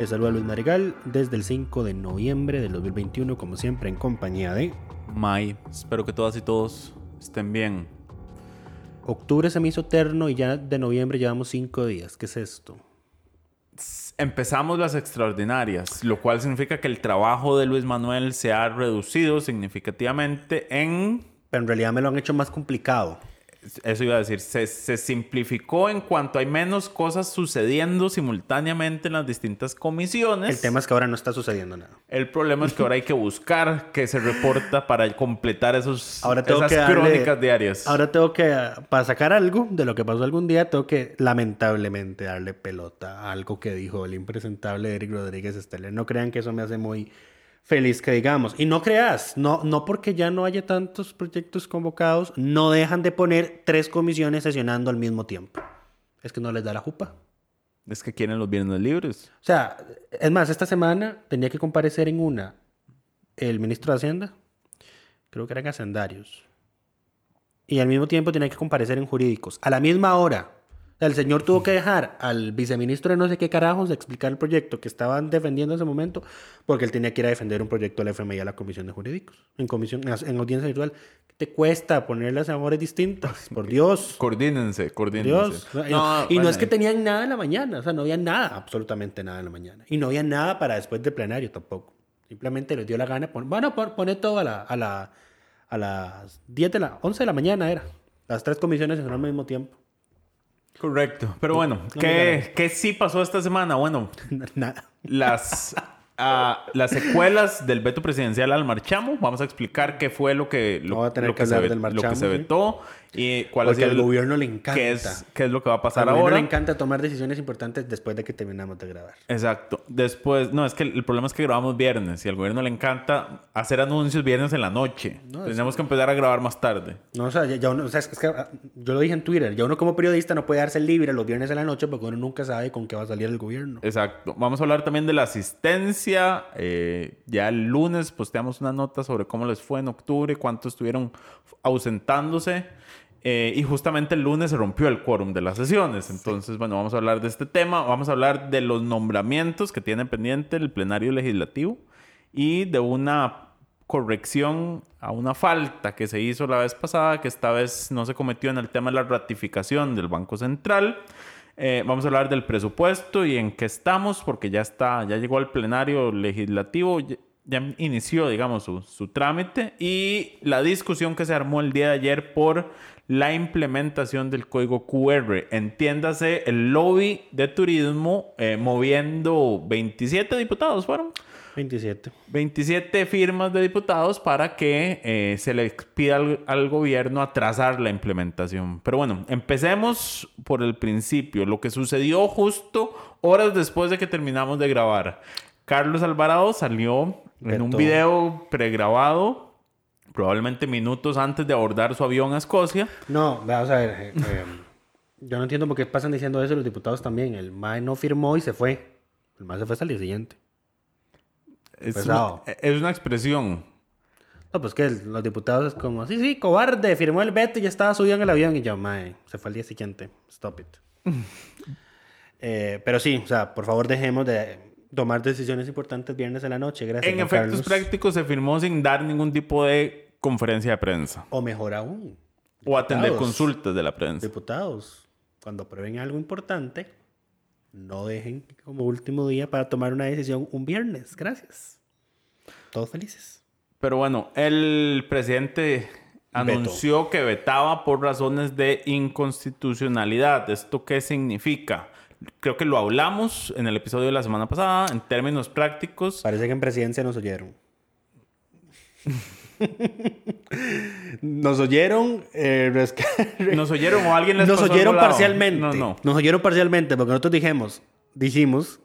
Les saluda Luis Marigal desde el 5 de noviembre del 2021, como siempre en compañía de... May, espero que todas y todos estén bien. Octubre se me hizo eterno y ya de noviembre llevamos 5 días. ¿Qué es esto? Empezamos las extraordinarias, lo cual significa que el trabajo de Luis Manuel se ha reducido significativamente en... Pero en realidad me lo han hecho más complicado. Eso iba a decir, se, se, simplificó en cuanto hay menos cosas sucediendo simultáneamente en las distintas comisiones. El tema es que ahora no está sucediendo nada. El problema es que ahora hay que buscar que se reporta para completar esos, ahora tengo esas que darle, crónicas diarias. Ahora tengo que, para sacar algo de lo que pasó algún día, tengo que lamentablemente darle pelota a algo que dijo el impresentable Eric Rodríguez Esteller. No crean que eso me hace muy feliz que digamos. Y no creas, no, no porque ya no haya tantos proyectos convocados, no dejan de poner tres comisiones sesionando al mismo tiempo. Es que no les da la jupa. Es que quieren los viernes libres. O sea, es más, esta semana tenía que comparecer en una el ministro de Hacienda, creo que eran hacendarios, y al mismo tiempo tenía que comparecer en jurídicos, a la misma hora. El señor tuvo que dejar al viceministro de no sé qué carajos de explicar el proyecto que estaban defendiendo en ese momento, porque él tenía que ir a defender un proyecto del FMI a la Comisión de Jurídicos, en comisión, en audiencia virtual. ¿Qué te cuesta ponerle sabores distintas? Por Dios. Coordínense, coordínense. Dios. Y, no, y no es que tenían nada en la mañana, o sea, no había nada, absolutamente nada en la mañana. Y no había nada para después del plenario tampoco. Simplemente les dio la gana, pon, bueno, poner todo a, la, a, la, a las 10 de la, 11 de la mañana era. Las tres comisiones en al mismo tiempo. Correcto. Pero bueno, no ¿qué, ¿qué, sí pasó esta semana? Bueno, nada. Las, uh, las secuelas del veto presidencial al marchamo. Vamos a explicar qué fue lo que, lo, a lo que, que, se, del marchamo, lo que se vetó y cuál Porque es el, al gobierno le encanta. Qué es, qué es lo que va a pasar al ahora. le encanta tomar decisiones importantes después de que terminamos de grabar. Exacto. Después, no, es que el problema es que grabamos viernes y al gobierno le encanta hacer anuncios viernes en la noche. No, Tenemos que empezar a grabar más tarde. No, o sea, ya, ya uno, o sea, es que yo lo dije en Twitter, ya uno como periodista no puede darse libre los viernes en la noche porque uno nunca sabe con qué va a salir el gobierno. Exacto. Vamos a hablar también de la asistencia. Eh, ya el lunes posteamos una nota sobre cómo les fue en octubre, cuántos estuvieron ausentándose. Eh, y justamente el lunes se rompió el quórum de las sesiones. Entonces, sí. bueno, vamos a hablar de este tema. Vamos a hablar de los nombramientos que tiene pendiente el plenario legislativo y de una corrección a una falta que se hizo la vez pasada, que esta vez no se cometió en el tema de la ratificación del Banco Central. Eh, vamos a hablar del presupuesto y en qué estamos, porque ya está, ya llegó al plenario legislativo, ya, inició, digamos, su, su trámite y la discusión que se armó el día de ayer por la implementación del código QR. Entiéndase el lobby de turismo eh, moviendo 27 diputados, ¿fueron? 27. 27 firmas de diputados para que eh, se le pida al, al, gobierno atrasar la implementación. Pero bueno, empecemos por el principio. Lo que sucedió justo horas después de que terminamos de grabar. Carlos Alvarado salió en un video pregrabado probablemente minutos antes de abordar su avión a Escocia. No, vamos a ver. Eh, eh, yo no entiendo por qué pasan diciendo eso los diputados también. El MAE no firmó y se fue. El MAE se fue hasta el día siguiente. Es una, es una, expresión. No, pues que los diputados es como, sí, sí, cobarde, firmó el veto y ya estaba subido en el avión y ya, MAE, se fue al día siguiente. Stop it. eh, pero sí, o sea, por favor dejemos de tomar decisiones importantes viernes en la noche. Gracias. En efectos Carlos. prácticos se firmó sin dar ningún tipo de conferencia de prensa. O mejor aún. O atender consultas de la prensa. Diputados, cuando aprueben algo importante, no dejen como último día para tomar una decisión un viernes. Gracias. Todos felices. Pero bueno, el presidente anunció que vetaba por razones de inconstitucionalidad. ¿Esto qué significa? Creo que lo hablamos en el episodio de la semana pasada, en términos prácticos. Parece que en presidencia nos oyeron. nos oyeron. eh, ¿Nos oyeron o alguien les nos pasó oyeron parcialmente. No, no. Nos oyeron parcialmente porque nosotros dijimos, dijimos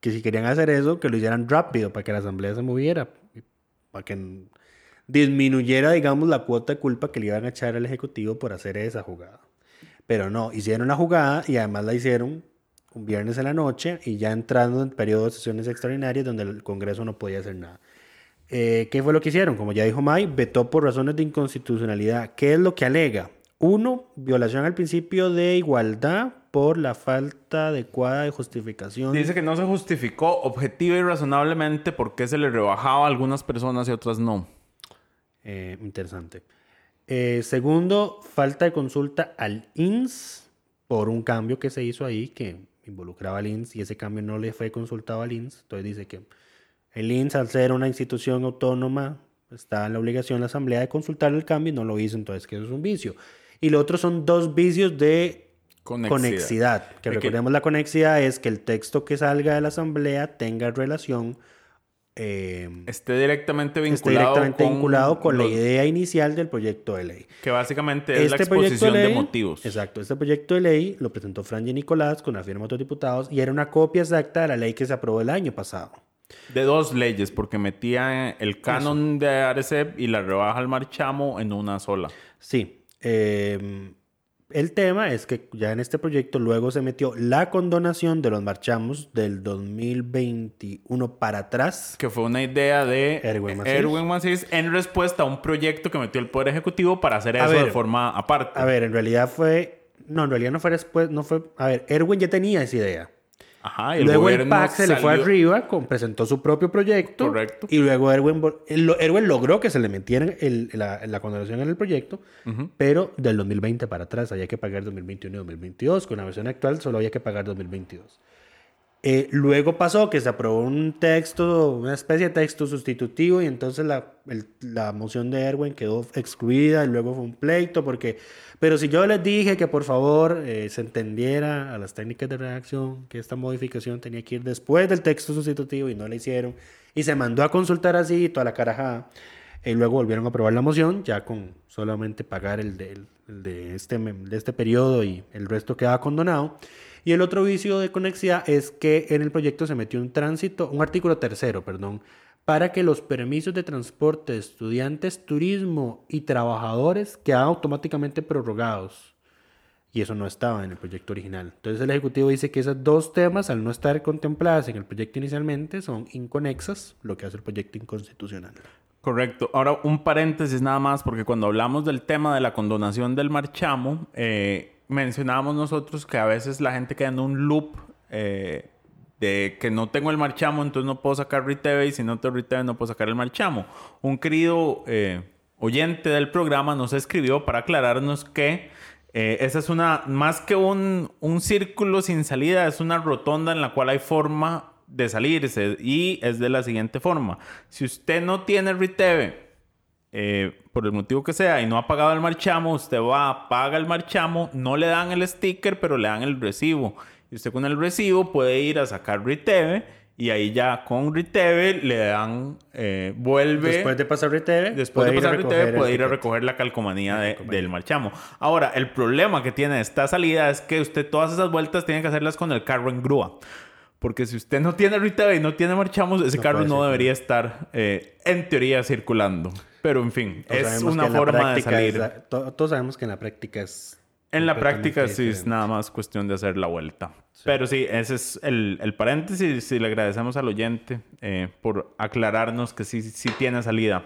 que si querían hacer eso, que lo hicieran rápido para que la asamblea se moviera, para que disminuyera, digamos, la cuota de culpa que le iban a echar al ejecutivo por hacer esa jugada. Pero no, hicieron la jugada y además la hicieron un viernes en la noche y ya entrando en periodo de sesiones extraordinarias donde el Congreso no podía hacer nada. Eh, ¿Qué fue lo que hicieron? Como ya dijo May, vetó por razones de inconstitucionalidad. ¿Qué es lo que alega? Uno, violación al principio de igualdad por la falta adecuada de justificación. Dice que no se justificó objetiva y razonablemente por qué se le rebajaba a algunas personas y a otras no. Eh, interesante. Eh, segundo, falta de consulta al INS por un cambio que se hizo ahí que involucraba al INS y ese cambio no le fue consultado al INS. Entonces dice que el INS, al ser una institución autónoma, está en la obligación de la Asamblea de consultar el cambio y no lo hizo, entonces que eso es un vicio. Y lo otro son dos vicios de Conexidad. conexidad. Que De que- recordemos la conexidad es que el texto que salga de la Asamblea tenga relación eh, Esté directamente vinculado, esté directamente con, vinculado con la idea inicial del proyecto de ley. Que básicamente es la Este exposición de, ley- motivos. Exacto, este proyecto de ley lo presentó Franji Nicolás con la firma de otros diputados y era una copia exacta de la ley que se aprobó el año pasado. De dos leyes, porque metía el canon de Arecep y la rebaja al marchamo en una sola. Sí. eh, el tema es que ya en este proyecto luego se metió la condonación de los marchamos del 2021 para atrás. Que fue una idea de Erwin Macís. Erwin Macís en respuesta a un proyecto que metió el Poder Ejecutivo para hacer A eso de forma aparte. A ver, en realidad fue... No, en realidad no fue después, no fue... A ver, Erwin ya tenía esa idea. Ajá, y el luego el PAC se le fue arriba, con- presentó su propio proyecto. Correcto. Y luego Erwin, el- Erwin logró que se le metiera el- la, la condonación en el proyecto, pero del 2020 para atrás había que pagar 2021 y 2022. Con la versión actual solo había que pagar 2022. Eh, luego pasó que se aprobó un texto, una especie de texto sustitutivo y entonces la, el- la moción de Erwin quedó excluida y luego fue un pleito porque, pero si yo les dije que por favor eh, se entendiera a las técnicas de redacción que esta modificación tenía que ir después del texto sustitutivo y no la hicieron y se mandó a consultar así toda la carajada y luego volvieron a aprobar la moción ya con solamente pagar el de, el de, este, de este periodo y el resto quedaba condonado. Y el otro vicio de conexidad es que en el proyecto se metió un tránsito, un artículo tercero, perdón, para que los permisos de transporte de estudiantes, turismo y trabajadores quedan automáticamente prorrogados. Y eso no estaba en el proyecto original. Entonces el Ejecutivo dice que esos dos temas, al no estar contempladas en el proyecto inicialmente, son inconexas, lo que hace el proyecto inconstitucional. Correcto. Ahora, un paréntesis nada más, porque cuando hablamos del tema de la condonación del marchamo, eh, mencionábamos nosotros que a veces la gente queda en un loop eh, de que no tengo el marchamo, entonces no puedo sacar RITEVE y si no tengo RITEVE no puedo sacar el marchamo. Un querido eh, oyente del programa nos escribió para aclararnos que eh, esa es una, más que un, un círculo sin salida, es una rotonda en la cual hay forma de salirse y es de la siguiente forma. Si usted no tiene RITEVE, eh, por el motivo que sea, y no ha pagado el marchamo, usted va, paga el marchamo, no le dan el sticker, pero le dan el recibo. Y usted con el recibo puede ir a sacar RITEVE y ahí ya con RITEVE le dan, eh, vuelve... Después de pasar RITEVE, Después puede de ir a pasar recoger RITEVE puede ir a recoger la calcomanía de- del marchamo. Ahora, el problema que tiene esta salida es que usted todas esas vueltas tiene que hacerlas con el carro en grúa. Porque si usted no tiene RITEVE y no tiene marchamos, ese No carro no debería estar, eh, en teoría, circulando. Pero, en fin, Todos es una forma de salir. es la- to- todos sabemos que en la práctica es... En la práctica sí es nada más cuestión de hacer la vuelta. Pero sí, ese es el, el paréntesis y le agradecemos al oyente eh, por aclararnos que sí, sí tiene salida.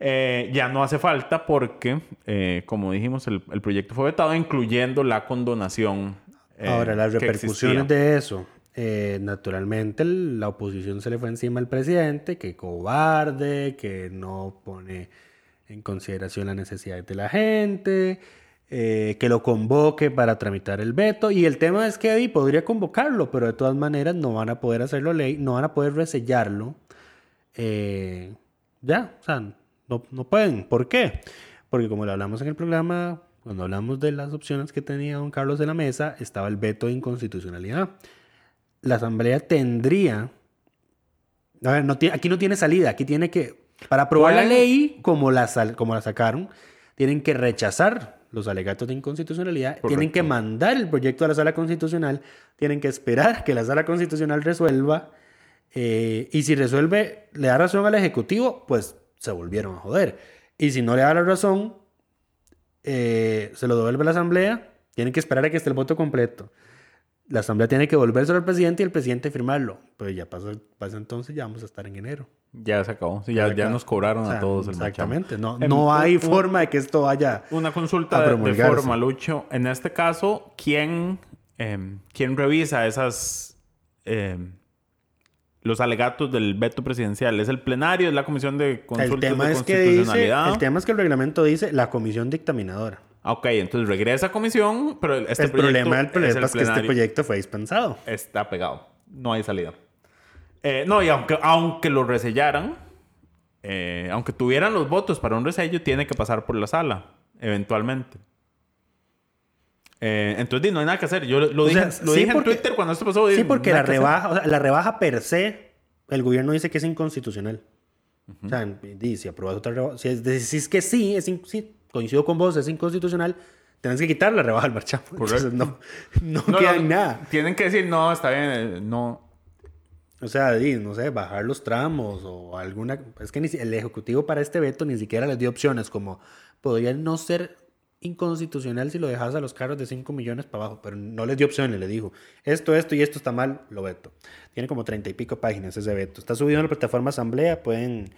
Eh, ya no hace falta porque, eh, como dijimos, el, el proyecto fue vetado, incluyendo la condonación. eh, Ahora, las repercusiones de eso. Eh, naturalmente, la oposición se le fue encima al presidente, que cobarde, que no pone en consideración las necesidades de la gente, eh, que lo convoque para tramitar el veto. Y el tema es que ahí podría convocarlo, pero de todas maneras no van a poder hacerlo ley, no van a poder resellarlo eh, ya, o sea, no, no pueden. ¿Por qué? Porque como lo hablamos en el programa, cuando hablamos de las opciones que tenía don Carlos de la mesa, estaba el veto de inconstitucionalidad. La Asamblea tendría... A ver, no aquí no tiene salida, aquí tiene que... Para aprobar la ley, como la, sal- como la sacaron, tienen que rechazar los alegatos de inconstitucionalidad, tienen que mandar el proyecto a la sala constitucional, tienen que esperar que la sala constitucional resuelva, eh, y si resuelve, le da razón al Ejecutivo, pues se volvieron a joder. Y si no le da la razón, eh, se lo devuelve a la Asamblea, tienen que esperar a que esté el voto completo. La Asamblea tiene que volvérselo al presidente y el presidente firmarlo. Pues ya pasó, pasa entonces, ya vamos a estar en enero. Ya se acabó. Sí, ya, ya nos cobraron O sea, a todos el. Exactamente. No, Em, no hay un- forma de que esto vaya. Una consulta a de, forma, Lucho. En este caso, ¿quién, em, ¿quién revisa esas em, los alegatos del veto presidencial? ¿Es el plenario? ¿Es la comisión de consultas El tema, de es que dice, constitucionalidad? el tema es que el reglamento dice la comisión dictaminadora. Ah, Ok, entonces regresa a comisión, pero este el proyecto problema del es problema el es que este proyecto fue dispensado. está pegado. No hay salida. Eh, no, y aunque, aunque lo resellaran, eh, aunque tuvieran los votos para un resello, tiene que pasar por la sala, eventualmente. Eh, entonces, no hay nada que hacer. Yo lo O dije, sea, lo sí, dije porque- en Twitter cuando esto pasó. Sí, porque la rebaja, o sea, la rebaja per se, el gobierno dice que es inconstitucional. O sea, di, si apruebas otra rebaja, si es, decís que sí, es sí, coincido con vos, es inconstitucional, tenés que quitar la rebaja al marchamo. Entonces, no, no, No, queda no, en nada. Tienen que decir, no, está bien, eh, no. O sea, no sé, bajar los tramos o alguna... Es que ni el Ejecutivo para este veto ni siquiera les dio opciones como podría no ser inconstitucional si lo dejas a los carros de 5 millones para abajo, pero no les dio opciones, le dijo, esto, esto y esto está mal, lo veto. Tiene como 30 y pico páginas ese veto. Está subido en la plataforma Asamblea, pueden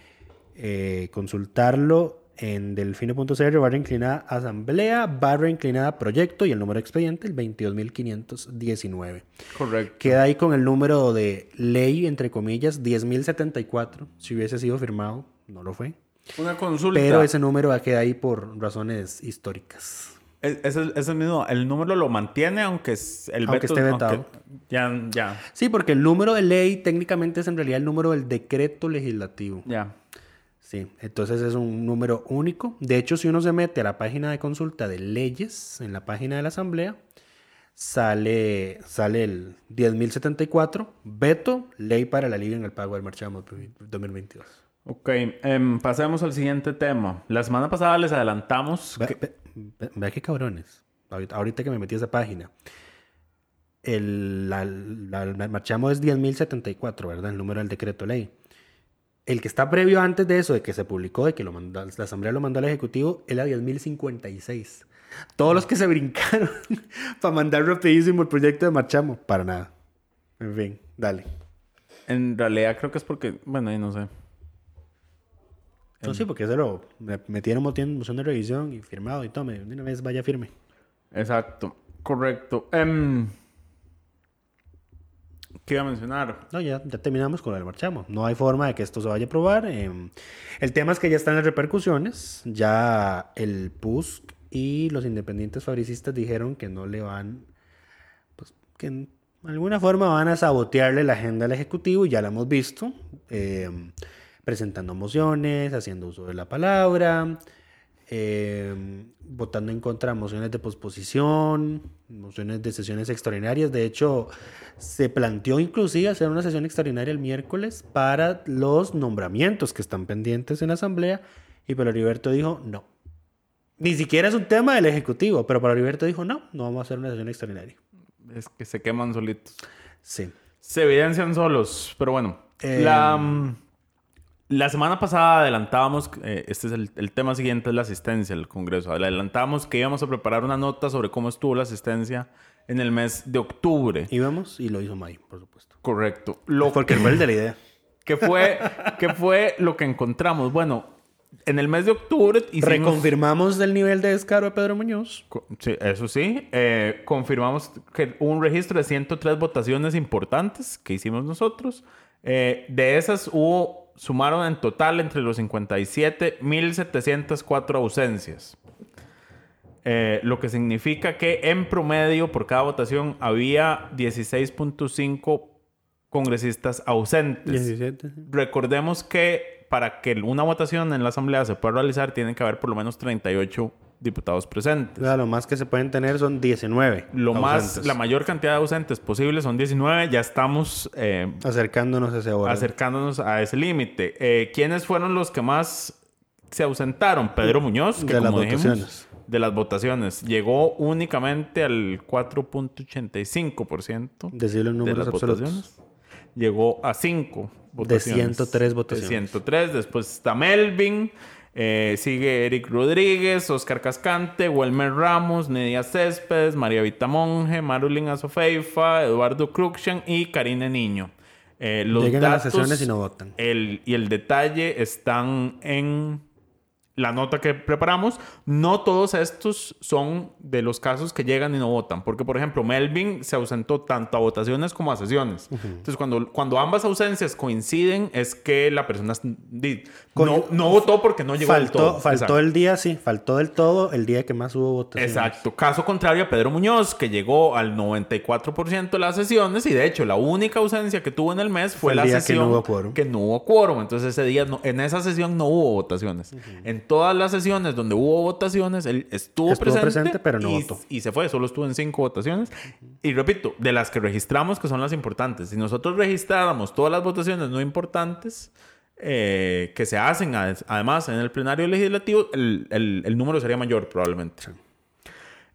eh, consultarlo en delfino.cr barra inclinada asamblea, barra inclinada proyecto y el número de expediente, el 22.519. Correcto. Queda ahí con el número de ley, entre comillas, 10.074. Si hubiese sido firmado, no lo fue. Una consulta. Pero ese número queda ahí por razones históricas. Es, es el, es el mismo. El número lo mantiene, aunque es el Aunque veto. esté vetado. aunque- ya, ya, Sí, porque el número de ley técnicamente es en realidad el número del decreto legislativo. ya. Sí, entonces es un número único. De hecho, si uno se mete a la página de consulta de leyes, en la página de la Asamblea, sale, sale el 10.074, veto, ley para el alivio en el pago del marchamo 2022. Ok, em, pasemos al siguiente tema. La semana pasada les adelantamos Ve- que- ve- ve- Vea qué cabrones. Ahorita, ahorita que me metí a esa página. El, la, la- el marchamo es 10.074, ¿verdad? El número del decreto ley. El que está previo antes de eso, de que se publicó, de que lo mandó, la Asamblea lo mandó al Ejecutivo, era 10.056. Todos los que se brincaron para mandar rapidísimo el proyecto de marchamo, para nada. En fin, dale. en realidad creo que es porque, bueno, ahí no sé. No, sí, porque se lo me- metieron moción, moción de revisión y firmado y tome, de una vez vaya firme. Exacto, correcto. Em, ¿Qué iba a mencionar? No, ya, ya terminamos con el marchamo. No hay forma de que esto se vaya a aprobar. em, el tema es que ya están las repercusiones. Ya el PUSC y los independientes fabricistas dijeron que no le van, pues que en alguna forma van a sabotearle la agenda al Ejecutivo. Ya la hemos visto. em, presentando mociones, haciendo uso de la palabra, em, votando en contra de mociones de posposición, mociones de sesiones extraordinarias. De hecho, se planteó inclusive hacer una sesión extraordinaria el miércoles para los nombramientos que están pendientes en la Asamblea y Pablo Heriberto dijo no. Ni siquiera es un tema del Ejecutivo, pero Pablo Heriberto dijo no, no vamos a hacer una sesión extraordinaria. Es que se queman solitos. Sí. Se evidencian solos, pero bueno. Eh, La, la semana pasada adelantábamos, eh, este es el, el tema siguiente, es la asistencia al Congreso. Adelantábamos que íbamos a preparar una nota sobre cómo estuvo la asistencia en el mes de octubre. Íbamos y lo hizo May, por supuesto. Correcto. Lo Porque fue el de la idea. que fue, que fue lo que encontramos. Bueno, en el mes de octubre hicimos... Reconfirmamos el nivel de descaro de Pedro Muñoz. Sí, eso sí. Eh, confirmamos que hubo un registro de 103 votaciones importantes que hicimos nosotros. Eh, de esas hubo, sumaron en total entre los 57, 1.704 ausencias. Eh, lo que significa que en promedio por cada votación había 16.5 congresistas ausentes. 17. Recordemos que para que una votación en la Asamblea se pueda realizar, tienen que haber por lo menos 38 diputados presentes. O sea, lo más que se pueden tener son 19. Lo más, la mayor cantidad de ausentes posible son 19. Ya estamos eh, Acercándonos a ese hora. acercándonos a ese límite. Eh, ¿Quiénes fueron los que más se ausentaron? Pedro Muñoz, que De las dijimos, votaciones. de las votaciones, llegó únicamente al 4.85% Decirlo en de números las absolutos. votaciones. Llegó a 5 votaciones. 103 votaciones. De 103. Después está Melvin. Eh, sigue Eric Rodríguez, Oscar Cascante, Welmer Ramos, Nidia Céspedes, María Vita Monge, Marulín Azofeifa, Eduardo Cruxian y Karine Niño. Eh, los Llegan a las datos, sesiones y no votan. El, y el detalle están en la nota que preparamos. No todos estos son de los casos que llegan y no votan. Porque, por ejemplo, Melvin se ausentó tanto a votaciones como a sesiones. Entonces, cuando, cuando ambas ausencias coinciden, es que la persona no, no votó porque no llegó del Faltó, todo. faltó Exacto. el día, sí. Faltó del todo el día que más hubo votaciones. Exacto. Caso contrario a Pedro Muñoz, que llegó al 94% de las sesiones y de hecho la única ausencia que tuvo en el mes fue, Fue el la día que sesión no hubo quórum. que no hubo quórum. Entonces ese día, no- en esa sesión no hubo votaciones. En todas las sesiones donde hubo votaciones, él estuvo, Estuvo presente, presente, pero no y, votó. y se fue. Solo estuvo en cinco votaciones. Y repito, de las que registramos, que son las importantes. Si nosotros registráramos todas las votaciones no importantes, eh, que se hacen ade- además en el plenario legislativo, el, el- el número sería mayor probablemente.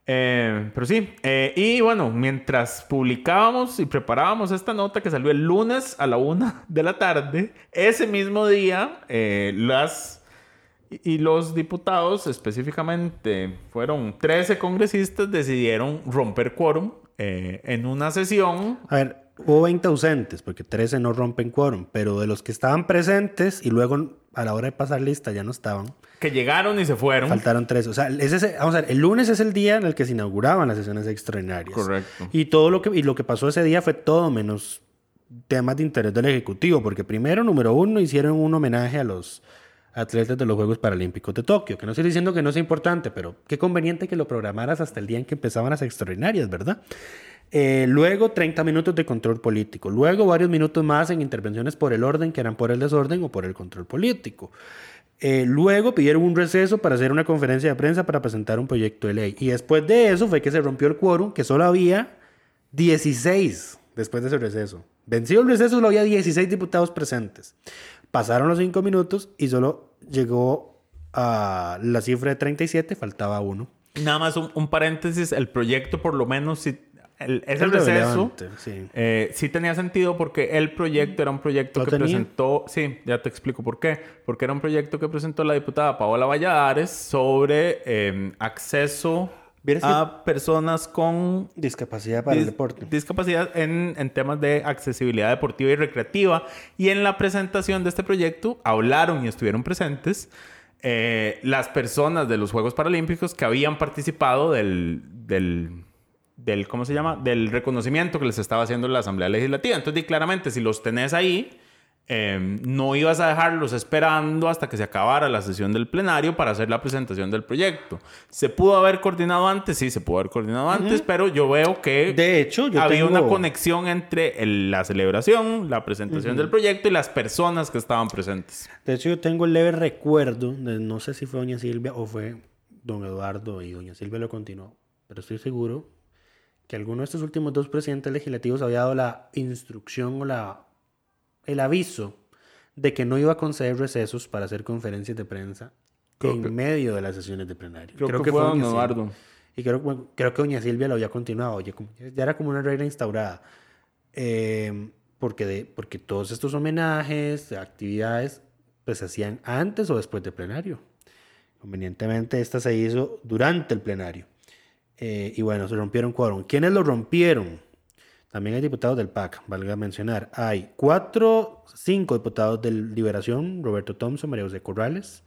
Eh, pero sí, eh, y bueno, mientras publicábamos y preparábamos esta nota que salió el lunes a la una de la tarde, ese mismo día, eh, las y y los diputados, específicamente fueron 13 congresistas, decidieron romper quórum eh, en una sesión A ver, hubo 20 ausentes, porque 13 no rompen quórum, pero de los que estaban presentes y luego a la hora de pasar lista ya no estaban, que llegaron y se fueron. faltaron 13. O sea, es ese- vamos a ver, el lunes es el día en el que se inauguraban las sesiones extraordinarias. Correcto. Y todo lo que, y lo que pasó ese día fue todo menos temas de interés del Ejecutivo, porque primero, número uno, hicieron un homenaje a los atletas de los Juegos Paralímpicos de Tokio, que no estoy diciendo que no sea importante, pero qué conveniente que lo programaras hasta el día en que empezaban las extraordinarias, ¿verdad? Eh, luego 30 minutos de control político. Luego varios minutos más en intervenciones por el orden, que eran por el desorden o por el control político. Eh, luego pidieron un receso para hacer una conferencia de prensa para presentar un proyecto de ley. Y después de eso fue que se rompió el quórum, que solo había 16 después de ese receso. Vencido el receso, solo había 16 diputados presentes. Pasaron los 5 minutos y solo llegó a la cifra de 37, faltaba uno. Nada más un, un paréntesis, el proyecto por lo menos, si, el, ese Es receso sí. eh, sí tenía sentido porque el proyecto era un proyecto ¿Lo que tenía? presentó, sí, ya te explico por qué, porque era un proyecto que presentó la diputada Paola Valladares sobre eh, acceso a personas con Discapacidad para el dis- deporte. discapacidad en, en temas de accesibilidad deportiva y recreativa. Y en la presentación de este proyecto hablaron y estuvieron presentes eh, las personas de los Juegos Paralímpicos que habían participado del, del, del, ¿cómo se llama? Del reconocimiento que les estaba haciendo la Asamblea Legislativa. Entonces, di claramente, si los tenés ahí, eh, no ibas a dejarlos esperando hasta que se acabara la sesión del plenario para hacer la presentación del proyecto. ¿Se pudo haber coordinado antes? Sí, se pudo haber coordinado antes, pero yo veo que De hecho, yo había tengo- una conexión entre el- la celebración, la presentación del proyecto y las personas que estaban presentes. De hecho, yo tengo el leve recuerdo, de, no sé si fue doña Silvia o fue don Eduardo y doña Silvia lo continuó, pero estoy seguro que alguno de estos últimos dos presidentes legislativos había dado la instrucción o la, el aviso de que no iba a conceder recesos para hacer conferencias de prensa Creo en que- medio de las sesiones de plenario. Creo que fue don. Eduardo. Y creo, bueno, creo que doña Silvia lo había continuado, oye, como- ya era como una regla instaurada. Eh, porque, de, porque todos estos homenajes, actividades, pues se hacían antes o después del plenario. Convenientemente, esta se hizo durante el plenario. Eh, y bueno, se rompieron quórum. ¿Quiénes lo rompieron? También hay diputados del PAC, valga mencionar. Hay cuatro, cinco diputados de Liberación, Roberto Thompson, María José Corrales,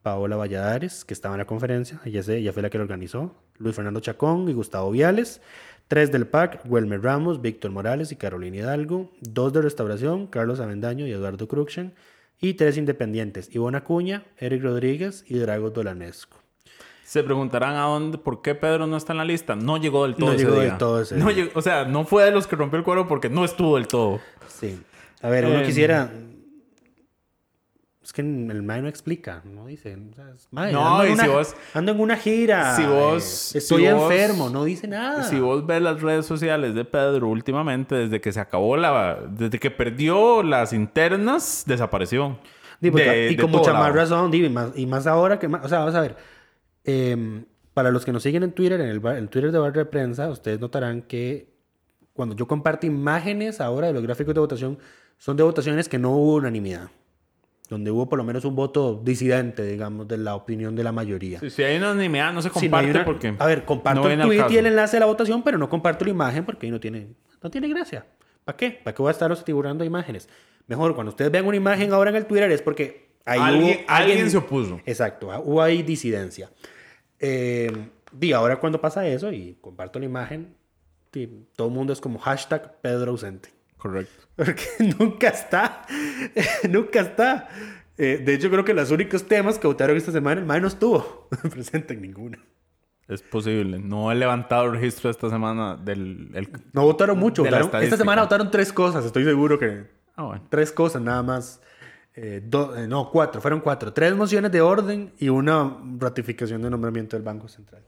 Paola Valladares, que estaba en la conferencia, ella, fue la que lo organizó, Luis Fernando Chacón y Gustavo Viales, tres del PAC, Welmer Ramos, Víctor Morales y Carolina Hidalgo, dos de Restauración, Carlos Avendaño y Eduardo Cruxen, y tres independientes, Ivonne Acuña, Eric Rodríguez y Drago Dolanesco. Se preguntarán a dónde, por qué Pedro no está en la lista. No llegó del todo No ese llegó día. del todo ese No día. llegó- o sea, no fue de los que rompió el cuero porque no estuvo del todo. Sí. A ver, uno Eh, quisiera. Es que el Mae no explica, no dice. o sea, es, "Mae, No, ando y si vos- Ando en una gira. si vos- eh, estoy si vos- enfermo, no dice nada. Si vos ves las redes sociales de Pedro últimamente, desde que se acabó la... Desde que perdió las internas, desapareció. De- y de con mucha lado. más razón, y más, y más ahora que más. O sea, vamos a ver. Em, para los que nos siguen en Twitter, en el, bar- en Twitter de Barra de Prensa, ustedes notarán que cuando yo comparto imágenes ahora de los gráficos de votación, son de votaciones que no hubo unanimidad. Donde hubo por lo menos un voto disidente, digamos, de la opinión de la mayoría. Si, si hay unanimidad, no se Si no comparte una- porque... A ver, comparto no el tweet y el enlace de la votación, pero no comparto la imagen porque ahí no tiene, no tiene gracia. ¿Para qué? ¿Para qué voy a estar figurando imágenes? Mejor, cuando ustedes vean una imagen ahora en el Twitter es porque ahí Alguien- hubo... alguien se opuso. Exacto, ah, hubo ahí disidencia. Eh, y ahora cuando pasa eso y comparto la imagen, todo el mundo es como hashtag Pedro ausente. Correcto. Porque nunca está. nunca está. Eh, de hecho, creo que los únicos temas que votaron esta semana, el no estuvo presente en ninguna. Es posible. No he levantado el registro esta semana del... el- No votaron mucho. Votaron- esta semana votaron tres cosas, estoy seguro que. Ah, bueno. Tres cosas nada más. Eh, do- eh, no, cuatro, fueron cuatro. Tres mociones de orden y una ratificación de nombramiento del Banco Central.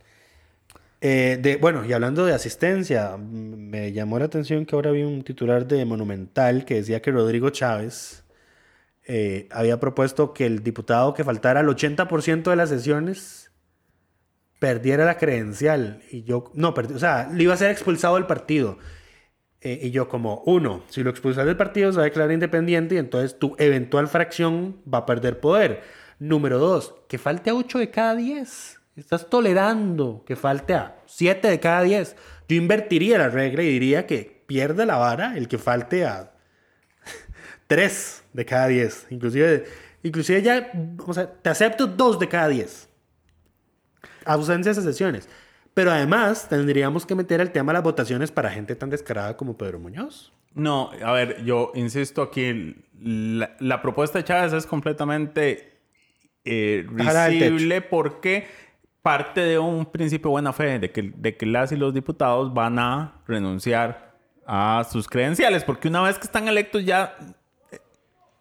Eh, de, bueno, y hablando de asistencia, m- me llamó la atención que ahora vi un titular de Monumental que decía que Rodrigo Chávez eh, había propuesto que el diputado que faltara al 80% de las sesiones perdiera la credencial. Y yo, no, perdi- o sea, le iba a ser expulsado del partido. Eh, y yo como, uno, si lo expulsas del partido se va a declarar independiente y entonces tu eventual fracción va a perder poder. Número dos, que falte a 8 de cada 10. Estás tolerando que falte a 7 de cada 10. Yo invertiría la regla y diría que pierde la vara el que falte a 3 de cada 10. Inclusive, inclusive ya, o sea, te acepto 2 de cada 10 ausencias de sesiones. Pero además tendríamos que meter el tema de las votaciones para gente tan descarada como Pedro Muñoz. No, a ver, yo insisto aquí, la, la propuesta de Chávez es completamente eh, risible porque parte de un principio de buena fe, de que, de que las y los diputados van a renunciar a sus credenciales, porque una vez que están electos ya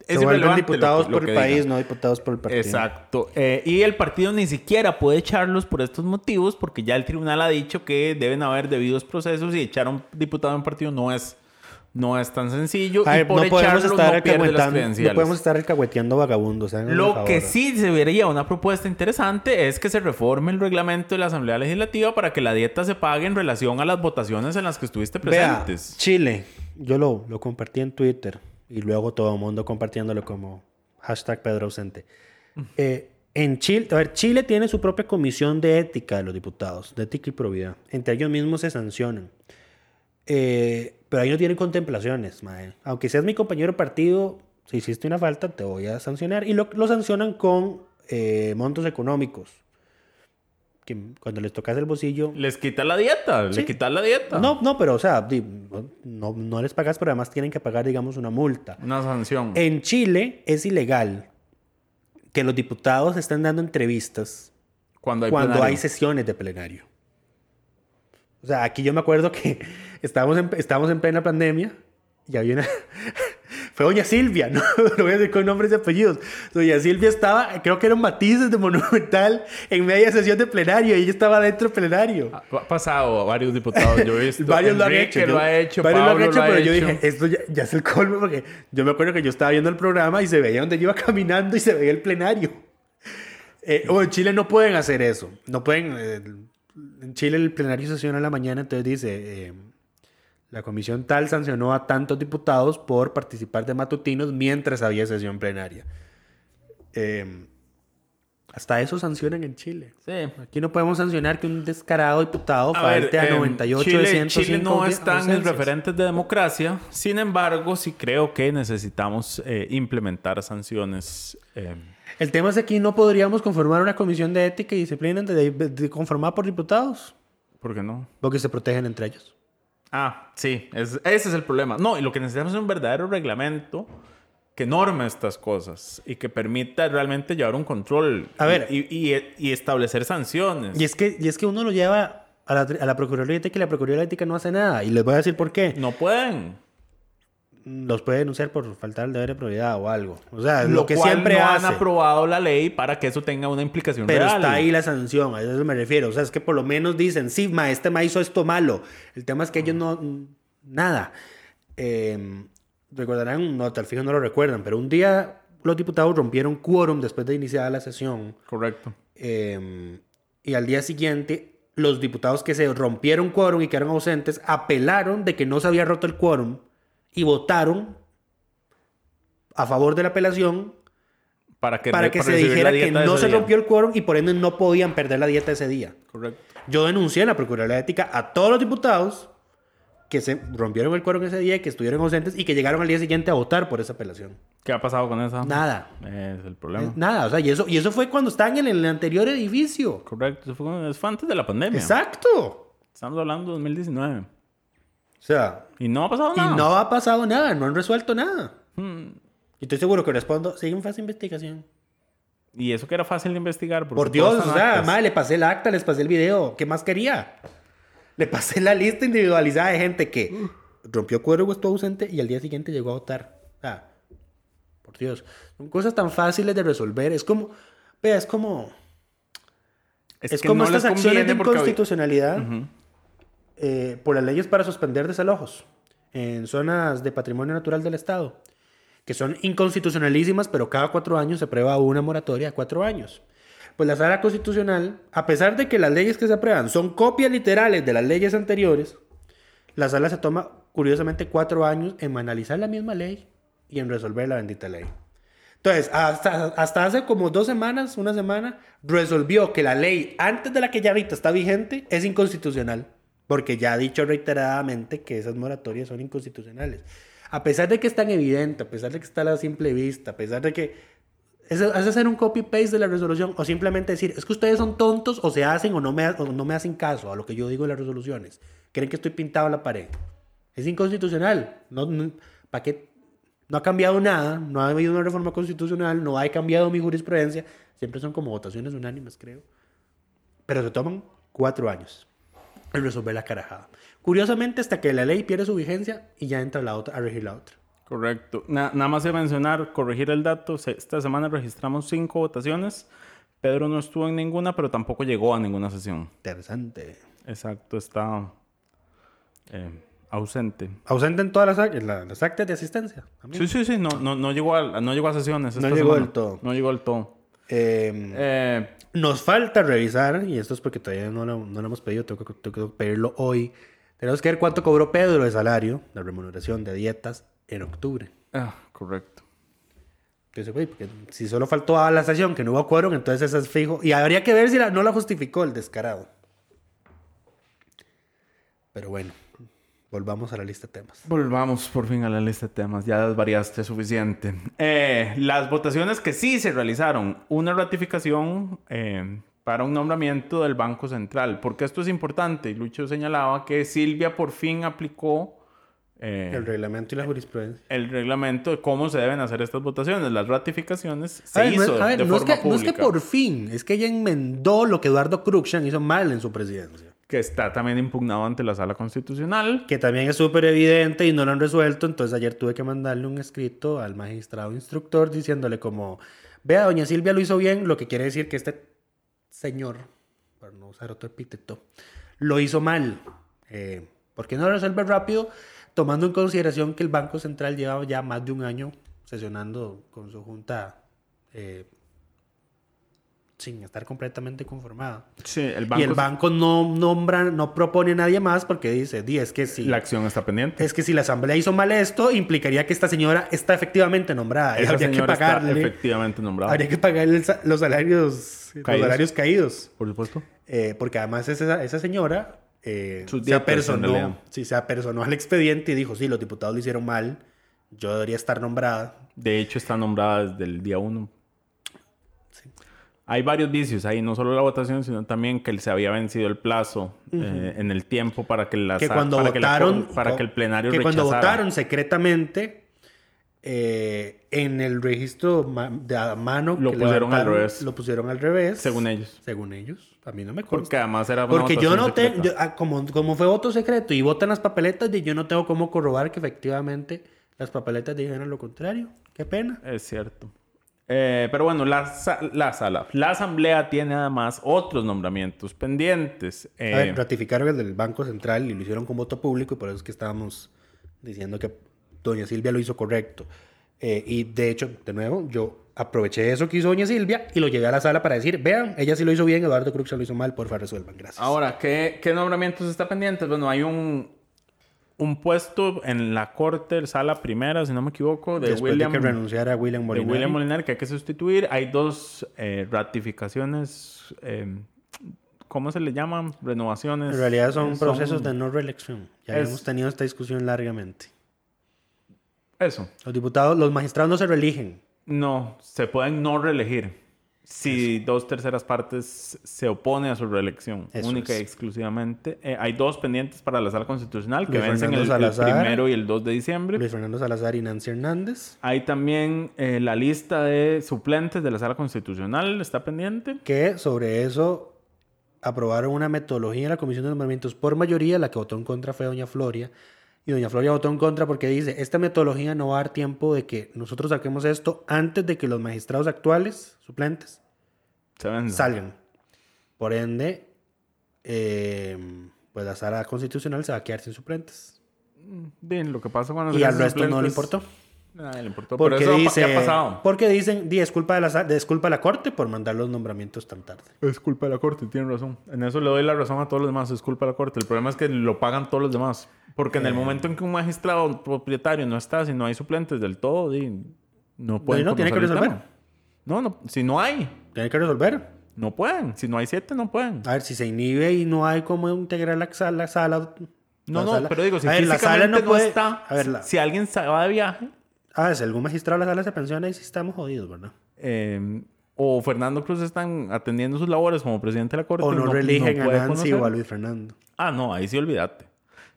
es Se vuelven irrelevante lo que- diputados lo por el país, digan. no diputados por el partido. Exacto. Eh, y el partido ni siquiera puede echarlos por estos motivos porque ya el tribunal ha dicho que deben haber debidos procesos y echar a un diputado en un partido no es, no es tan sencillo. A y ver, por no podemos, echarlos estar no las no podemos estar alcahueteando vagabundos. Lo que sí se vería una propuesta interesante es que se reforme el reglamento de la Asamblea Legislativa para que la dieta se pague en relación a las votaciones en las que estuviste Vea, presentes. Chile, yo lo, lo compartí en Twitter y luego todo el mundo compartiéndolo como hashtag Pedro ausente. Eh, en Chile, a ver, Chile tiene su propia comisión de ética de los diputados, de ética y probidad. Entre ellos mismos se sancionan. Eh, pero ahí no tienen contemplaciones, mae. Aunque seas mi compañero partido, si hiciste una falta, te voy a sancionar. Y lo, lo sancionan con eh, montos económicos. Que cuando les tocas el bolsillo, Les quita la dieta, Sí. le quitas la dieta. no, no, pero o sea, no, no les pagas, pero además tienen que pagar, digamos, una multa. Una sanción. En Chile es ilegal que los diputados estén dando entrevistas cuando hay, cuando hay sesiones de plenario. O sea, aquí yo me acuerdo que estábamos en, estábamos en plena pandemia y había una... Fue doña Silvia, ¿no? Lo voy a decir con nombres y apellidos. Doña Silvia estaba, creo que eran matices de Monumental en media sesión de plenario y ella estaba dentro del plenario. Ha pasado a varios diputados, yo he visto. Varios lo han hecho. lo ha hecho, varios lo han hecho, pero yo hecho. dije, esto ya, ya es el colmo porque yo me acuerdo que yo estaba viendo el programa y se veía donde yo iba caminando y se veía el plenario. Eh, o en Chile no pueden hacer eso. No pueden. eh, en Chile el plenario sesiona en la mañana, entonces dice. eh, la comisión tal sancionó a tantos diputados por participar de matutinos mientras había sesión plenaria. Eh, hasta eso sancionan en Chile. Sí. Aquí no podemos sancionar que un descarado diputado A ver, falte a em, 98 Chile, de 105 Chile no está en referentes de democracia. Sin embargo, sí creo que necesitamos eh, implementar sanciones. eh, El tema es que aquí no podríamos conformar una comisión de ética y disciplina de, de- conformada por diputados, ¿Por qué no? porque se protegen entre ellos. Ah, sí, es- ese es el problema. No, y lo que necesitamos es un verdadero reglamento que norme estas cosas y que permita realmente llevar un control A ver. y, y- y establecer sanciones. Y es que, y es que uno lo lleva a la, a la Procuraduría Ética y la Procuraduría Ética no hace nada. Y les voy a decir por qué. No pueden. Los puede denunciar por faltar el deber de probidad o algo. O sea, lo, que cual siempre no hace. han aprobado la ley para que eso tenga una implicación Pero real. está ahí la sanción, a eso me refiero. O sea, es que por lo menos dicen, sí, ma, este ma hizo esto malo. El tema es que ellos no... Nada. Eh, recordarán, no, tal fijo no lo recuerdan, pero un día los diputados rompieron quórum después de iniciada la sesión. Correcto. Eh, y al día siguiente, los diputados que se rompieron quórum y quedaron ausentes apelaron de que no se había roto el quórum y votaron a favor de la apelación Para que, para que se dijera que no se día. rompió el quórum y por ende no podían perder la dieta ese día. Correcto. Yo denuncié en la Procuraduría de Ética a todos los diputados que se rompieron el quórum ese día, que estuvieron ausentes y que llegaron al día siguiente a votar por esa apelación. ¿Qué ha pasado con esa? Nada. Es el problema. Nada, o sea, y eso, y eso fue cuando estaban en el anterior edificio. Correcto. Eso fue, eso fue antes de la pandemia. Exacto. Estamos hablando de 2019. O sea, Y no ha pasado y nada. no ha pasado nada, no han resuelto nada. Hmm. Y estoy seguro que respondo, siguen fase investigación. Y eso que era fácil de investigar. Por Dios, o sea, madre, le pasé el acta, les pasé el video. ¿Qué más quería? Le pasé la lista individualizada de gente que rompió cuero estuvo ausente y al día siguiente llegó a votar. O sea, por Dios. Son cosas tan fáciles de resolver. Es como, vea, es como, es, que como no estas acciones de inconstitucionalidad Ujú. Eh, por las leyes para suspender desalojos en zonas de patrimonio natural del Estado, que son inconstitucionalísimas, pero cada cuatro años se aprueba una moratoria de cuatro años. Pues la sala constitucional, a pesar de que las leyes que se aprueban son copias literales de las leyes anteriores, la sala se toma curiosamente cuatro años en analizar la misma ley y en resolver la bendita ley. Entonces, hasta, hasta hace como dos semanas, una semana, resolvió que la ley, antes de la que ya ahorita está vigente, es inconstitucional. Porque ya ha dicho reiteradamente que esas moratorias son inconstitucionales. A pesar de que es tan evidente, a pesar de que está a la simple vista, a pesar de que es, hacer un copy-paste de la resolución o simplemente decir, es que ustedes son tontos o se hacen o no, me, o no me hacen caso a lo que yo digo en las resoluciones. Creen que estoy pintado en la pared. Es inconstitucional. No, ¿Para qué? No ha cambiado nada, no ha habido una reforma constitucional, no ha cambiado mi jurisprudencia. Siempre son como votaciones unánimes, creo. Pero se toman cuatro años resolver la carajada. Curiosamente, hasta que la ley pierde su vigencia y ya entra la otra a regir la otra. Correcto. Na- nada más de mencionar, corregir el dato. Esta semana registramos cinco votaciones. Pedro no estuvo en ninguna, pero tampoco llegó a ninguna sesión. Interesante. Exacto, está eh, ausente. Ausente en todas las, en la- las actas de asistencia. Sí, sí, sí, no, no, no, llegó, a, no llegó a sesiones. No llegó semana. del todo. No llegó del todo. Eh, Eh, Nos falta revisar, y esto es porque todavía no lo, no lo hemos pedido, tengo que, tengo que pedirlo hoy. Tenemos que ver cuánto cobró Pedro de salario, de remuneración de dietas, en octubre. ah, correcto. Entonces, güey, porque si solo faltó a la sesión que no hubo quórum, entonces eso es fijo. Y habría que ver si la- no la justificó el descarado. Pero bueno, volvamos a la lista de temas. Volvamos por fin a la lista de temas. Ya desvariaste suficiente. Eh, las votaciones que sí se realizaron. Una ratificación eh, para un nombramiento del Banco Central. Porque esto es importante. Y Lucho señalaba que Silvia por fin aplicó eh, El reglamento y la jurisprudencia. el reglamento de cómo se deben hacer estas votaciones. Las ratificaciones se ver, no es- hizo ver, de no es forma que, no es pública. que por fin, es que ella enmendó lo que Eduardo Cruxan hizo mal en su presidencia. Que está también impugnado ante la Sala Constitucional. Que también es súper evidente y no lo han resuelto. Entonces ayer tuve que mandarle un escrito al magistrado instructor diciéndole como, vea, doña Silvia lo hizo bien, lo que quiere decir que este señor, para no usar otro epíteto, lo hizo mal. Eh, ¿Por qué no lo resuelve rápido? Tomando en consideración que el Banco Central lleva ya más de un año sesionando con su junta eh, sin estar completamente conformada. Sí, el Y el banco no nombra, no propone a nadie más porque dice, di, es que si, La acción está pendiente. es que si la asamblea hizo mal esto, implicaría que esta señora está efectivamente nombrada. Esa habría que señora está pagarle, efectivamente nombrada. habría que pagarle los salarios los Caídos. salarios caídos. Por supuesto. Eh, porque además esa, esa señora eh, se apersonó, sí, se apersonó al expediente y dijo, sí, los diputados lo hicieron mal, yo debería estar nombrada. De hecho, está nombrada desde el día 1. Hay varios vicios ahí, no solo la votación, sino también que se había vencido el plazo eh, en el tiempo para que la que cuando para que la votaron para que el plenario que cuando rechazara. votaron secretamente eh, en el registro de a mano Lo pusieron al revés. Lo pusieron al revés. Según ellos. Según ellos. A mí no me consta. Porque además era una Porque yo no tengo, ah, como, como fue voto secreto y votan las papeletas, y yo no tengo cómo corroborar que efectivamente las papeletas dijeron lo contrario. Qué pena. Es cierto. Eh, pero bueno, la, la sala, la asamblea tiene además otros nombramientos pendientes. Eh, A ver, ratificaron el del Banco Central y lo hicieron con voto público y por eso es que estábamos diciendo que doña Silvia lo hizo correcto. Eh, y de hecho, de nuevo, yo aproveché eso que hizo doña Silvia y lo llevé a la sala para decir, vean, ella sí lo hizo bien, Eduardo Cruz lo hizo mal, porfa resuelvan, gracias. Ahora, ¿qué, ¿qué nombramientos está pendientes? Bueno, hay un, un puesto en la corte, sala primera, si no me equivoco, de Después William, de que renunciara a William de Molinari. William Molinari que hay que sustituir. Hay dos eh, ratificaciones, eh, ¿cómo se le llaman? Renovaciones. En realidad son, Son- procesos de no reelección. Ya Es- hemos tenido esta discusión largamente. Eso. Los diputados, los magistrados no se reeligen. No, se pueden no reelegir si dos terceras partes se oponen a su reelección, Eso única es. y exclusivamente. Eh, hay dos pendientes para la sala constitucional que Luis vencen el, primero y el 2 de diciembre. Luis Fernando Salazar y Nancy Hernández. Hay también eh, la lista de suplentes de la sala constitucional, está pendiente. que sobre eso aprobaron una metodología en la Comisión de Nombramientos por mayoría, la que votó en contra fue doña Floria. Y doña Floria votó en contra porque dice, esta metodología no va a dar tiempo de que nosotros saquemos esto antes de que los magistrados actuales, suplentes, salgan. Por ende, eh, pues la sala constitucional se va a quedar sin suplentes. Bien, lo que pasa cuando Y al resto no le importó. Nadie le importó. Pero Porque eso dice, ¿qué ha pasado? porque dicen, di, es culpa de la, sa- es culpa de la corte por mandar los nombramientos tan tarde. Es culpa de la corte, tiene razón. En eso le doy la razón a todos los demás, es culpa de la corte. El problema es que lo pagan todos los demás. Porque Eh. en el momento en que un magistrado propietario no está, si no hay suplentes del todo, di, no pueden. no, tiene que resolver. No, no, si no hay, Tiene que resolver. no pueden. Si no hay siete, no pueden. A ver, si se inhibe y no hay cómo integrar la sala. La sala No, la no, sala- pero digo, si A ver, la físicamente sala no, no puede- está, A ver, la- si alguien se va de viaje, Ah, si algún magistrado de la sala se pensiona, ahí sí estamos jodidos, ¿verdad? eh, o Fernando Cruz están atendiendo sus labores como presidente de la corte, O no, reeligen puede a Nancy conocer. o a Luis Fernando. Ah, no, ahí sí olvídate.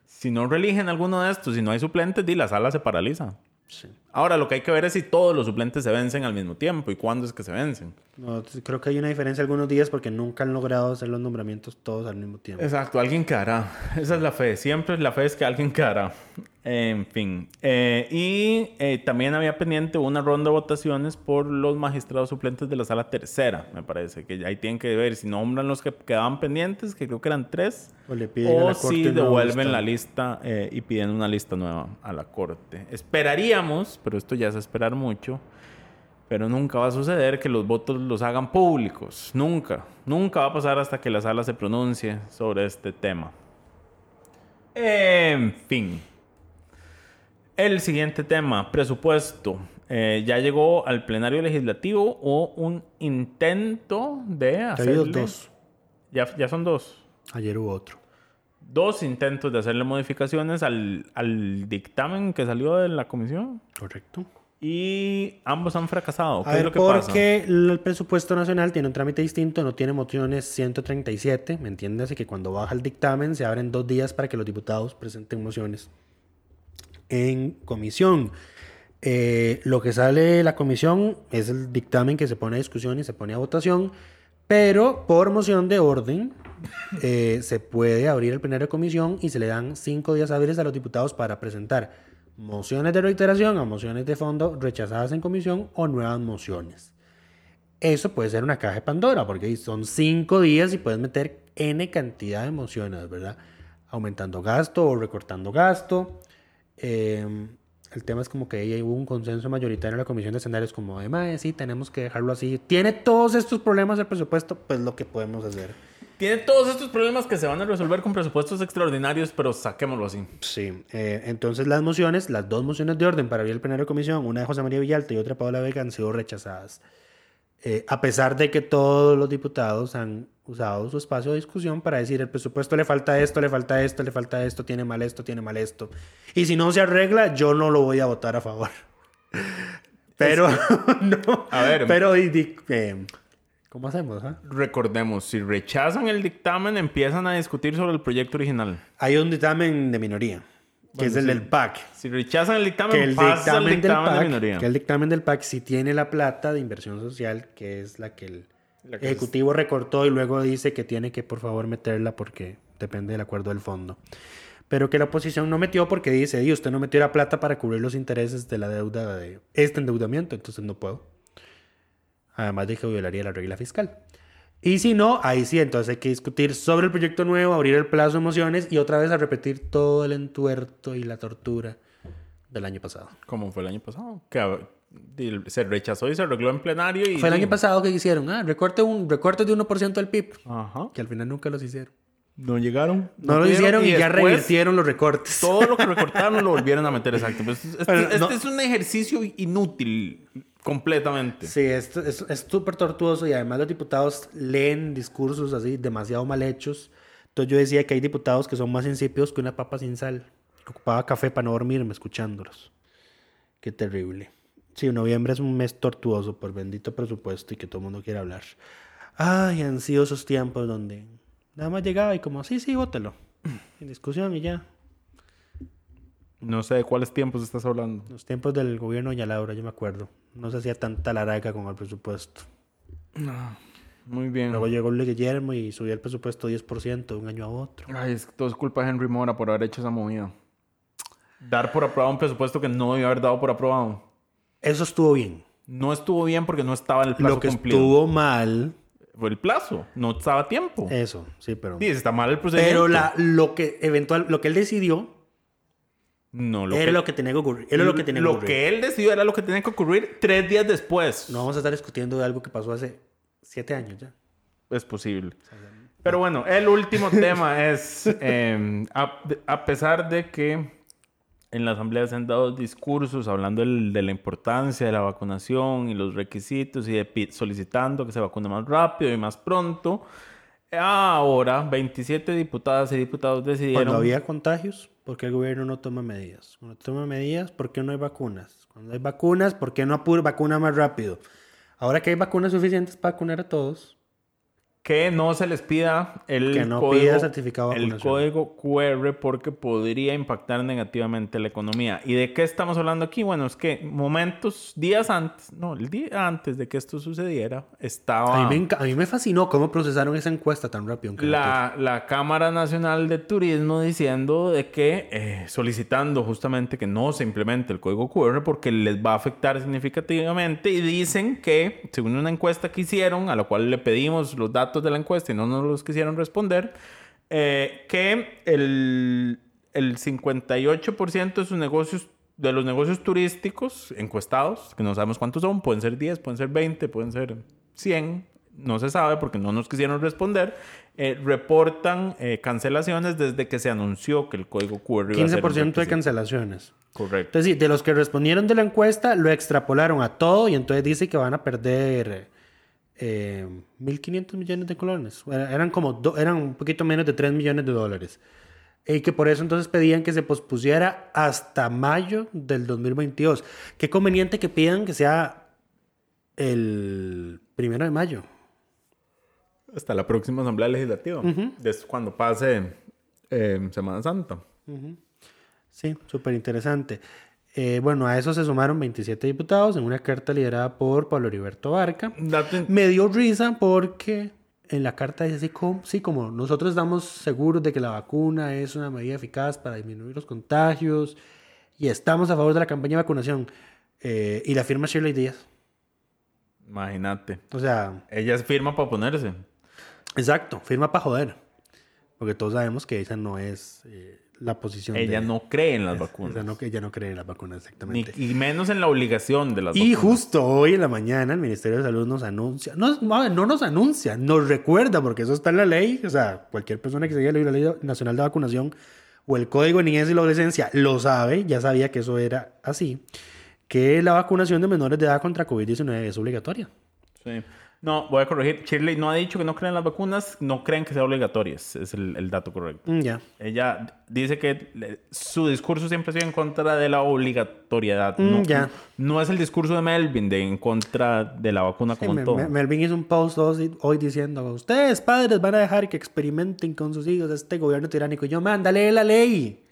Si no reeligen alguno de estos, si no hay suplentes, di la sala se paraliza. Sí. Ahora lo que hay que ver es si todos los suplentes se vencen al mismo tiempo y cuándo es que se vencen. No, creo que hay una diferencia algunos días porque nunca han logrado hacer los nombramientos todos al mismo tiempo. Exacto, alguien quedará. Esa es la fe. Siempre la fe es que alguien quedará. En fin. Eh, y eh, también había pendiente una ronda de votaciones por los magistrados suplentes de la sala tercera, me parece. Que ahí tienen que ver si nombran los que quedaban pendientes, que creo que eran tres. O le piden a O la corte si devuelven la lista eh, y piden una lista nueva a la corte. Esperaríamos, pero esto ya es esperar mucho, pero nunca va a suceder que los votos los hagan públicos. Nunca. Nunca va a pasar hasta que la sala se pronuncie sobre este tema. En fin. El siguiente tema, presupuesto. Eh, ya llegó al plenario legislativo o un intento de Ha hacerle... habido dos. Ya, ya son dos. Ayer hubo otro. Dos intentos de hacerle modificaciones al, al dictamen que salió de la comisión. Correcto. Y ambos han fracasado. ¿Qué A es ver, lo que pasa? porque el presupuesto nacional tiene un trámite distinto, no tiene mociones 137, ¿me entiendes? Y que cuando baja el dictamen se abren dos días para que los diputados presenten mociones en comisión. Eh, lo que sale de la comisión es el dictamen que se pone a discusión y se pone a votación, pero por moción de orden eh, se puede abrir el plenario de comisión y se le dan cinco días hábiles a los diputados para presentar mociones de reiteración o mociones de fondo rechazadas en comisión o nuevas mociones. Eso puede ser una caja de Pandora, porque son cinco días y puedes meter N cantidad de mociones, ¿verdad? Aumentando gasto o recortando gasto. Eh, el tema es como que ahí hubo un consenso mayoritario en la comisión de escenarios, como de, "Mae, sí, tenemos que dejarlo así. Tiene todos estos problemas el presupuesto, pues lo que podemos hacer. Tiene todos estos problemas que se van a resolver con presupuestos extraordinarios, pero saquémoslo así. Sí, eh, entonces las mociones, las dos mociones de orden para abrir el plenario de comisión, una de José María Villalta y otra de Paola Vega, han sido rechazadas. Eh, a pesar de que todos los diputados han usado su espacio de discusión para decir el presupuesto le falta esto, le falta esto, le falta esto, tiene mal esto, tiene mal esto. Y si no se arregla, yo no lo voy a votar a favor. Pero, no. A ver. Pero, y- di- eh, ¿cómo hacemos? ah? Recordemos, si rechazan el dictamen, empiezan a discutir sobre el proyecto original. Hay un dictamen de minoría. que es el del PAC. Si rechazan el dictamen, Que el pasa el dictamen, del dictamen de PAC, minoría. que el dictamen del PAC sí tiene la plata de inversión social, que es la que el La que Ejecutivo recortó y luego dice que tiene que por favor meterla porque depende del acuerdo del fondo. Pero que la oposición no metió porque dice, y usted no metió la plata para cubrir los intereses de la deuda de este endeudamiento, entonces no puedo. Además de que violaría la regla fiscal. Y si no, ahí sí, entonces hay que discutir sobre el proyecto nuevo, abrir el plazo de mociones y otra vez a repetir todo el entuerto y la tortura del año pasado. Como fue el año pasado. Que se rechazó y se arregló en plenario. Y, Fue el año pasado que hicieron, ah, recorte un recorte de 1% del PIB, Ajá. que al final nunca los hicieron. No llegaron. No, lo pudieron, hicieron y, ya después revirtieron los recortes. Todo lo que recortaron lo volvieron a meter exacto. Este este no- es un ejercicio inútil completamente. Sí, es súper tortuoso y además los diputados leen discursos así demasiado mal hechos. Entonces yo decía que hay diputados que son más insípidos que una papa sin sal. Ocupaba café para no dormirme escuchándolos. Qué terrible. Sí, noviembre es un mes tortuoso por bendito presupuesto y que todo el mundo quiere hablar. Ay, han sido esos tiempos donde nada más llegaba y como, sí, sí, bótelo. En discusión y ya. No sé de cuáles tiempos estás hablando. Los tiempos del gobierno de Doña Laura, yo me acuerdo. No se hacía tanta laraca con el presupuesto. Muy bien. Luego llegó el Guillermo y subió el presupuesto 10% de un año a otro. Ay, es que todo es culpa de Henry Mora por haber hecho esa movida. Dar por aprobado un presupuesto que no debió haber dado por aprobado. Eso estuvo bien. No estuvo bien porque no estaba en el plazo Lo que cumplido. estuvo mal, Fue el plazo. No estaba a tiempo. eso, sí, pero... Sí, está mal el procedimiento. Pero la, lo que eventual, lo que él decidió No, lo era que... lo que tenía que ocurrir. Era lo que tenía que ocurrir. que él decidió era lo que tenía que ocurrir tres días después. No vamos a estar discutiendo de algo que pasó hace siete años ya. Es posible. Pero bueno, el último tema es, eh, a, a pesar de que en la asamblea se han dado discursos hablando del- de la importancia de la vacunación y los requisitos y de solicitando que se vacune más rápido y más pronto, ahora 27 diputadas y diputados decidieron... Cuando había contagios, ¿por qué el gobierno no toma medidas? Cuando toma medidas, ¿por qué no hay vacunas? Cuando hay vacunas, ¿por qué no apura vacuna más rápido? Ahora que hay vacunas suficientes para vacunar a todos, que no se les pida el Que no código, pida certificado el código QR porque podría impactar negativamente la economía. ¿Y de qué estamos hablando aquí? Bueno, es que momentos, días antes, no, el día antes de que esto sucediera, estaba a, mí me, enca- a mí me fascinó cómo procesaron esa encuesta tan rápido. la, la Cámara Nacional de Turismo diciendo de que, eh, solicitando justamente que no se implemente el código QR porque les va a afectar significativamente y dicen que, según una encuesta que hicieron, a la cual le pedimos los datos de la encuesta y no nos los quisieron responder, eh, que el, el 58% de sus negocios de los negocios turísticos encuestados, que no sabemos cuántos son, pueden ser 10, pueden ser 20, pueden ser 100, no se sabe porque no nos quisieron responder, eh, reportan eh, cancelaciones desde que se anunció que el código QR iba a ser un 15% de requisito. cancelaciones. Correcto. Entonces, sí, de los que respondieron de la encuesta, lo extrapolaron a todo y entonces dice que van a perder eh, 1.500 millones de colones. Era- Eran como, do- eran un poquito menos de 3 millones de dólares. Y que por eso entonces pedían que se pospusiera hasta mayo del 2022. Qué conveniente que pidan que sea el primero de mayo. Hasta la próxima Asamblea Legislativa, es cuando pase eh, Semana Santa. Sí, súper interesante. Eh, bueno, a eso se sumaron 27 diputados en una carta liderada por Pablo Heriberto Barca. Date- Me dio risa porque en la carta dice así como, sí, como nosotros estamos seguros de que la vacuna es una medida eficaz para disminuir los contagios y estamos a favor de la campaña de vacunación. Eh, y la firma Shirley Díaz. Imagínate. O sea, Ella firma para ponerse. exacto, firma para joder. Porque todos sabemos que esa no es eh, la posición Ella de... no cree en las vacunas. no, ella no cree en las vacunas, Ni, exactamente. y menos en la obligación de las Y vacunas. justo hoy en la mañana el Ministerio de Salud nos anuncia, no, no, no nos anuncia, nos recuerda, porque eso está en la ley, o sea, cualquier persona que siga la Ley Nacional de Vacunación o el Código de Niñez y la Adolescencia lo sabe, ya sabía que eso era así, que la vacunación de menores de edad contra COVID-19 es obligatoria. Sí. No, voy a corregir. Shirley no ha dicho que no creen en las vacunas, no creen que sea obligatorias. Es el, el dato correcto. Mm, ya. Ella dice que le- su discurso siempre ha sido en contra de la obligatoriedad. Mm, no, ya. no es el discurso de Melvin de en contra de la vacuna Sí, como Me- todo. Me- Melvin hizo un post hoy, hoy diciendo, ustedes padres van a dejar que experimenten con sus hijos este gobierno tiránico. Y yo, mándale la ley.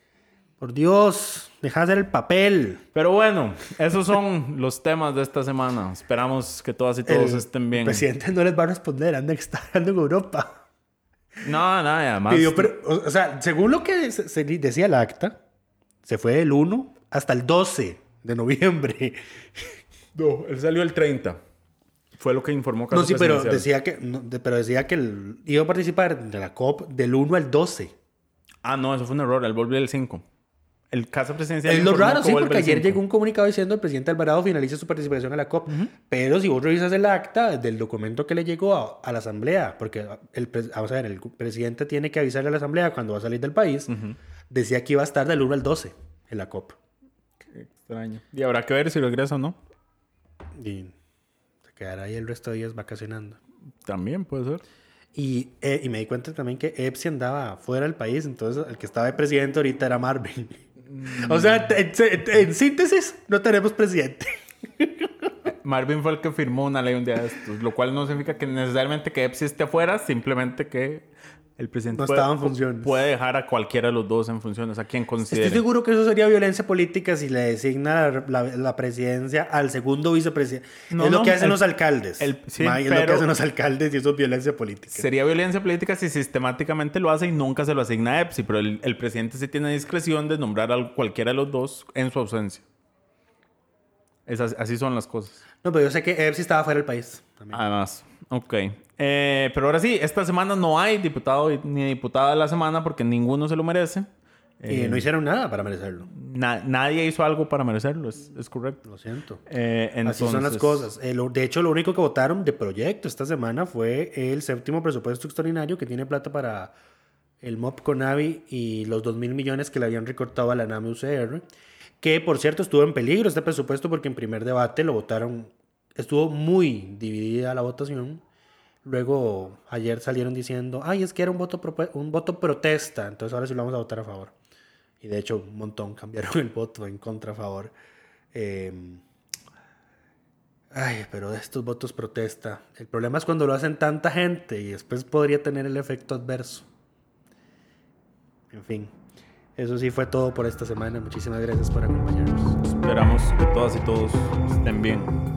Por Dios, deja de hacer el papel. Pero bueno, esos son los temas de esta semana. Esperamos que todas y todos El estén bien. presidente no les va a responder, anda que está ando en Europa. No, no, y además. Pidió per- o o sea, según lo que se, se decía el acta, se fue del 1 hasta el 12 de noviembre. No, él salió el 30. Fue lo que informó Casa No, sí, pero decía que, no, de- pero decía que el- iba a participar de la COP del 1 al 12. Ah, no, eso fue un error. Él volvió el 5. El Casa Presidencial. Es lo raro, sí, porque ayer 5. llegó un comunicado diciendo el presidente Alvarado finaliza su participación en la COP. Pero si vos revisas el acta del documento que le llegó a, a la Asamblea, porque el, pres- vamos a ver, el presidente tiene que avisarle a la Asamblea cuando va a salir del país, decía que iba a estar del 1 al 12 en la COP. Extraño. Y habrá que ver si regresa o no. Y se quedará ahí el resto de días vacacionando. También puede ser. Y, eh, y me di cuenta también que Epsi andaba fuera del país, entonces el que estaba de presidente ahorita era Marvin. O sea, en, síntesis, no tenemos presidente. Marvin fue el que firmó una ley un día de estos, lo cual no significa que necesariamente que Epsi esté afuera, simplemente que el presidente No puede, estaba en funciones. puede dejar a cualquiera de los dos en funciones, a quien considere. Estoy seguro que eso sería violencia política si le designa la, la- la presidencia al segundo vicepresidente. No, es lo que hacen el- los alcaldes. el- sí, Ma, es lo que hacen los alcaldes y eso es violencia política. Sería violencia política si sistemáticamente lo hace y nunca se lo asigna a Epsi, pero el, el presidente sí tiene discreción de nombrar a cualquiera de los dos en su ausencia. Es así, así son las cosas. No, pero yo sé que Epsi estaba fuera del país. también. Además, ok. Eh, pero ahora sí, esta semana no hay diputado ni diputada de la semana porque ninguno se lo merece. y Eh, no hicieron nada para merecerlo. na- nadie hizo algo para merecerlo, es, es correcto. Lo siento. Eh, Así son las cosas. Eh, lo- de hecho, lo único que votaron de proyecto esta semana fue el séptimo presupuesto extraordinario que tiene plata para el MOP Conavi y los 2 mil millones que le habían recortado a la NAME UCR. Que, por cierto, estuvo en peligro este presupuesto porque en primer debate lo votaron. Estuvo muy dividida la votación. Luego, ayer salieron diciendo, ay, es que era un voto, un voto protesta. Entonces, ahora sí lo vamos a votar a favor. Y de hecho, un montón cambiaron el voto en contra a favor. Eh, Ay, pero estos votos protesta. El problema es cuando lo hacen tanta gente y después podría tener el efecto adverso. En fin, eso sí fue todo por esta semana. Muchísimas gracias por acompañarnos. Esperamos que todas y todos estén bien.